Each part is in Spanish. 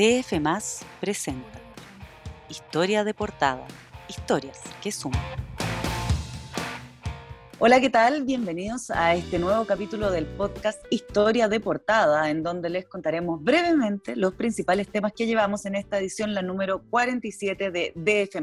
DF presenta Historia de portada, historias que suman. Hola, ¿qué tal? Bienvenidos a este nuevo capítulo del podcast Historia de Portada, en donde les contaremos brevemente los principales temas que llevamos en esta edición, la número 47 de DF.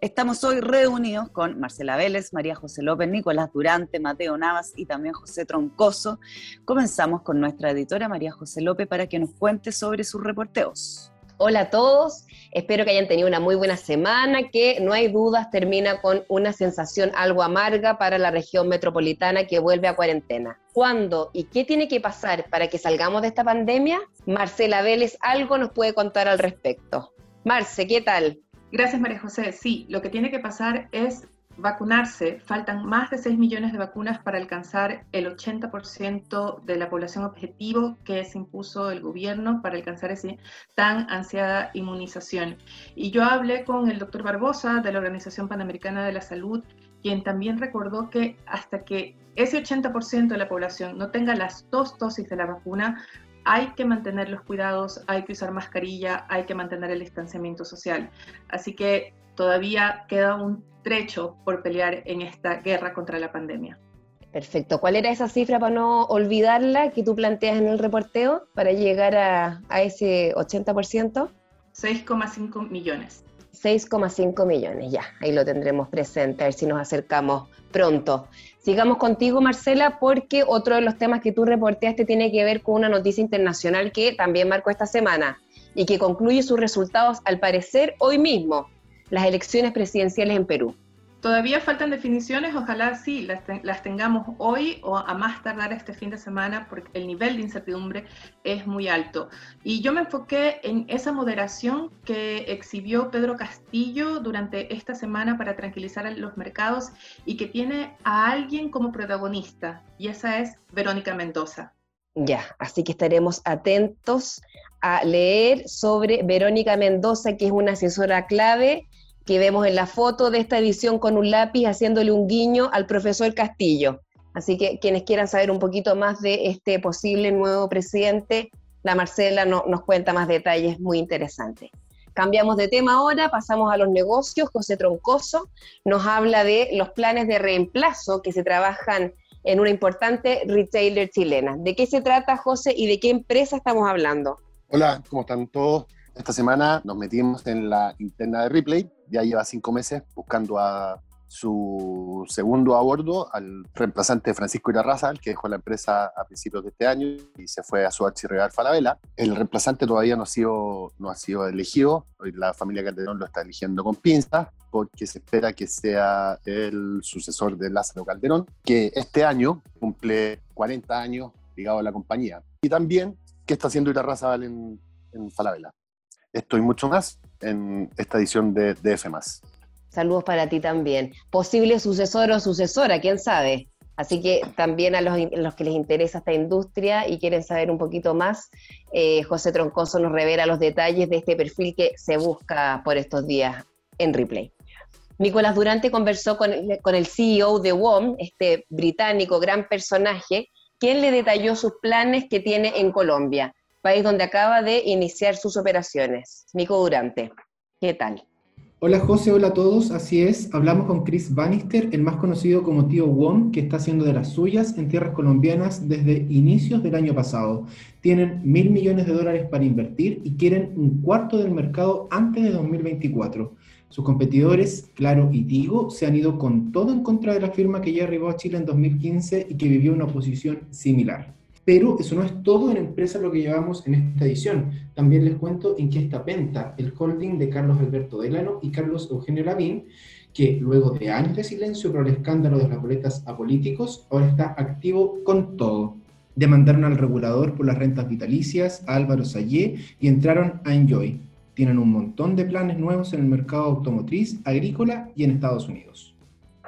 Estamos hoy reunidos con Marcela Vélez, María José López, Nicolás Durante, Mateo Navas y también José Troncoso. Comenzamos con nuestra editora María José López para que nos cuente sobre sus reporteos. Hola a todos, espero que hayan tenido una muy buena semana, que no hay dudas termina con una sensación algo amarga para la región metropolitana que vuelve a cuarentena. ¿Cuándo y qué tiene que pasar para que salgamos de esta pandemia? Marcela Vélez algo nos puede contar al respecto. Marce, ¿qué tal? Gracias María José. Sí, lo que tiene que pasar es vacunarse, faltan más de 6 millones de vacunas para alcanzar el 80% de la población objetivo que se impuso el gobierno para alcanzar esa tan ansiada inmunización. Y yo hablé con el doctor Barbosa de la Organización Panamericana de la Salud, quien también recordó que hasta que ese 80% de la población no tenga las dos dosis de la vacuna, hay que mantener los cuidados, hay que usar mascarilla, hay que mantener el distanciamiento social. Así que todavía queda un trecho por pelear en esta guerra contra la pandemia. Perfecto. ¿Cuál era esa cifra para no olvidarla que tú planteas en el reporteo para llegar a, a ese 80%? 6,5 millones. 6,5 millones, ya, ahí lo tendremos presente, a ver si nos acercamos pronto. Sigamos contigo, Marcela, porque otro de los temas que tú reporteaste tiene que ver con una noticia internacional que también marcó esta semana y que concluye sus resultados, al parecer, hoy mismo las elecciones presidenciales en Perú? Todavía faltan definiciones, ojalá sí las, tengamos hoy o a más tardar este fin de semana porque el nivel de incertidumbre es muy alto. Y yo me enfoqué en esa moderación que exhibió Pedro Castillo durante esta semana para tranquilizar a los mercados y que tiene a alguien como protagonista, y esa es Verónica Mendoza. Ya, así que estaremos atentos a leer sobre Verónica Mendoza, que es una asesora clave que vemos en la foto de esta edición con un lápiz haciéndole un guiño al profesor Castillo. Así que quienes quieran saber un poquito más de este posible nuevo presidente, la Marcela nos cuenta más detalles muy interesantes. Cambiamos de tema ahora, pasamos a los negocios. José Troncoso nos habla de los planes de reemplazo que se trabajan en una importante retailer chilena. ¿De qué se trata, José, y de qué empresa estamos hablando? Hola, ¿cómo están todos? Esta semana nos metimos en la interna de Replay, ya lleva cinco meses buscando a su segundo a bordo, al reemplazante Francisco Irarraza, que dejó la empresa a principios de este año y se fue a su archirregal Falabella. El reemplazante todavía no ha sido, no ha sido elegido, hoy la familia Calderón lo está eligiendo con pinzas, porque se espera que sea el sucesor de Lázaro Calderón, que este año cumple 40 años ligado a la compañía. Y también, ¿qué está haciendo Irarraza en, en Falabella? Esto y mucho más en esta edición de DF. Saludos para ti también. Posible sucesor o sucesora, quién sabe. Así que también a los, que les interesa esta industria y quieren saber un poquito más, eh, José Troncoso nos revela los detalles de este perfil que se busca por estos días en Replay. Nicolás Durante conversó con, con el CEO de WOM, este británico gran personaje, quien le detalló sus planes que tiene en Colombia país donde acaba de iniciar sus operaciones. Nico Durante, ¿qué tal? Hola José, hola a todos, así es, hablamos con Chris Bannister, el más conocido como tío Wong, que está haciendo de las suyas en tierras colombianas desde inicios del año pasado. Tienen mil millones de dólares para invertir y quieren un cuarto del mercado antes de 2024. Sus competidores, Claro y Tigo, se han ido con todo en contra de la firma que ya arribó a Chile en 2015 y que vivió una posición similar. Pero eso no es todo en empresa lo que llevamos en esta edición. También les cuento en qué está Penta, el holding de Carlos Alberto Delano y Carlos Eugenio Lavín, que luego de años de silencio por el escándalo de las boletas a políticos, ahora está activo con todo. Demandaron al regulador por las rentas vitalicias, a Álvaro Sayé, y entraron a Enjoy. Tienen un montón de planes nuevos en el mercado automotriz, agrícola y en Estados Unidos.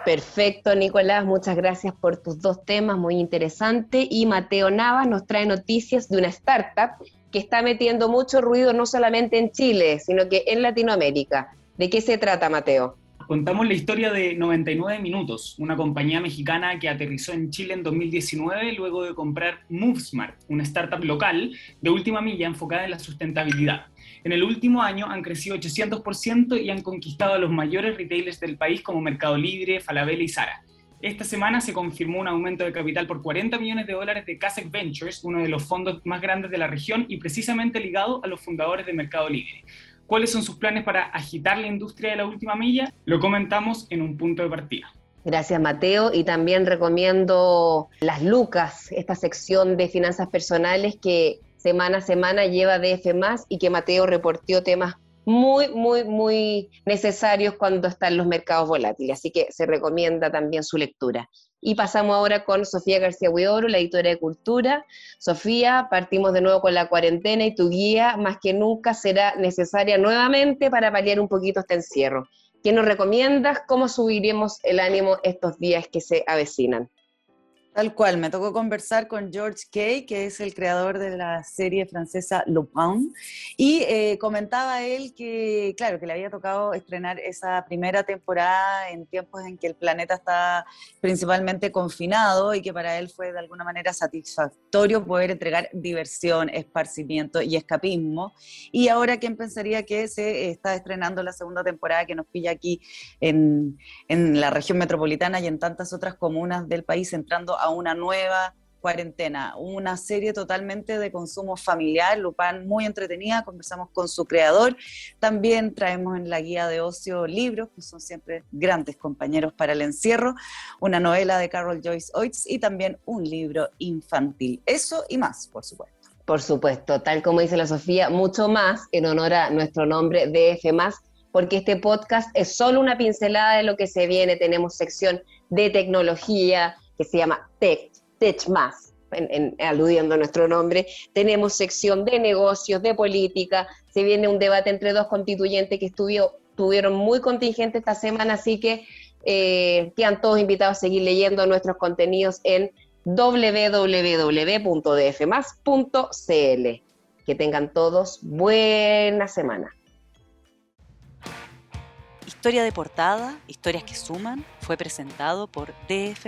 Perfecto, Nicolás, muchas gracias por tus dos temas, muy interesante. Y Mateo Navas nos trae noticias de una startup que está metiendo mucho ruido no solamente en Chile, sino que en Latinoamérica. ¿De qué se trata, Mateo? Contamos la historia de 99 Minutos, una compañía mexicana que aterrizó en Chile en 2019 luego de comprar MoveSmart, una startup local de última milla enfocada en la sustentabilidad. En el último año han crecido 800% y han conquistado a los mayores retailers del país como Mercado Libre, Falabella y Zara. Esta semana se confirmó un aumento de capital por 40 millones de dólares de Kasek Ventures, uno de los fondos más grandes de la región y precisamente ligado a los fundadores de Mercado Libre. ¿Cuáles son sus planes para agitar la industria de la última milla? Lo comentamos en un punto de partida. Gracias, Mateo. Y también recomiendo Las Lucas, esta sección de finanzas personales que semana a semana lleva DF y que Mateo reportó temas muy, muy, muy necesarios cuando están los mercados volátiles. Así que se recomienda también su lectura. Y pasamos ahora con Sofía García Huidoro, la editora de Cultura. Sofía, partimos de nuevo con la cuarentena y tu guía más que nunca será necesaria nuevamente para paliar un poquito este encierro. ¿Qué nos recomiendas? ¿Cómo subiremos el ánimo estos días que se avecinan? Tal cual, me tocó conversar con George Kay, que es el creador de la serie francesa Lupin, y eh, comentaba él que, claro, que le había tocado estrenar esa primera temporada en tiempos en que el planeta está principalmente confinado y que para él fue de alguna manera satisfactorio poder entregar diversión, esparcimiento y escapismo. Y ahora, ¿quién pensaría que se está estrenando la segunda temporada que nos pilla aquí en, en la región metropolitana y en tantas otras comunas del país, entrando a una nueva cuarentena, una serie totalmente de consumo familiar, Lupán muy entretenida, conversamos con su creador, también traemos en la guía de ocio libros, que son siempre grandes compañeros para el encierro, una novela de Carol Joyce Oates y también un libro infantil, eso y más, por supuesto. Por supuesto, tal como dice la Sofía, mucho más en honor a nuestro nombre DF+, porque este podcast es solo una pincelada de lo que se viene, tenemos sección de tecnología, que se llama Tech, Tech Más, aludiendo a nuestro nombre. Tenemos sección de negocios, de política. Se viene un debate entre dos constituyentes que estuvieron muy contingentes esta semana, así que eh, quedan todos invitados a seguir leyendo nuestros contenidos en www.dfmas.cl. Que tengan todos buena semana. Historia de portada, historias que suman, fue presentado por DF.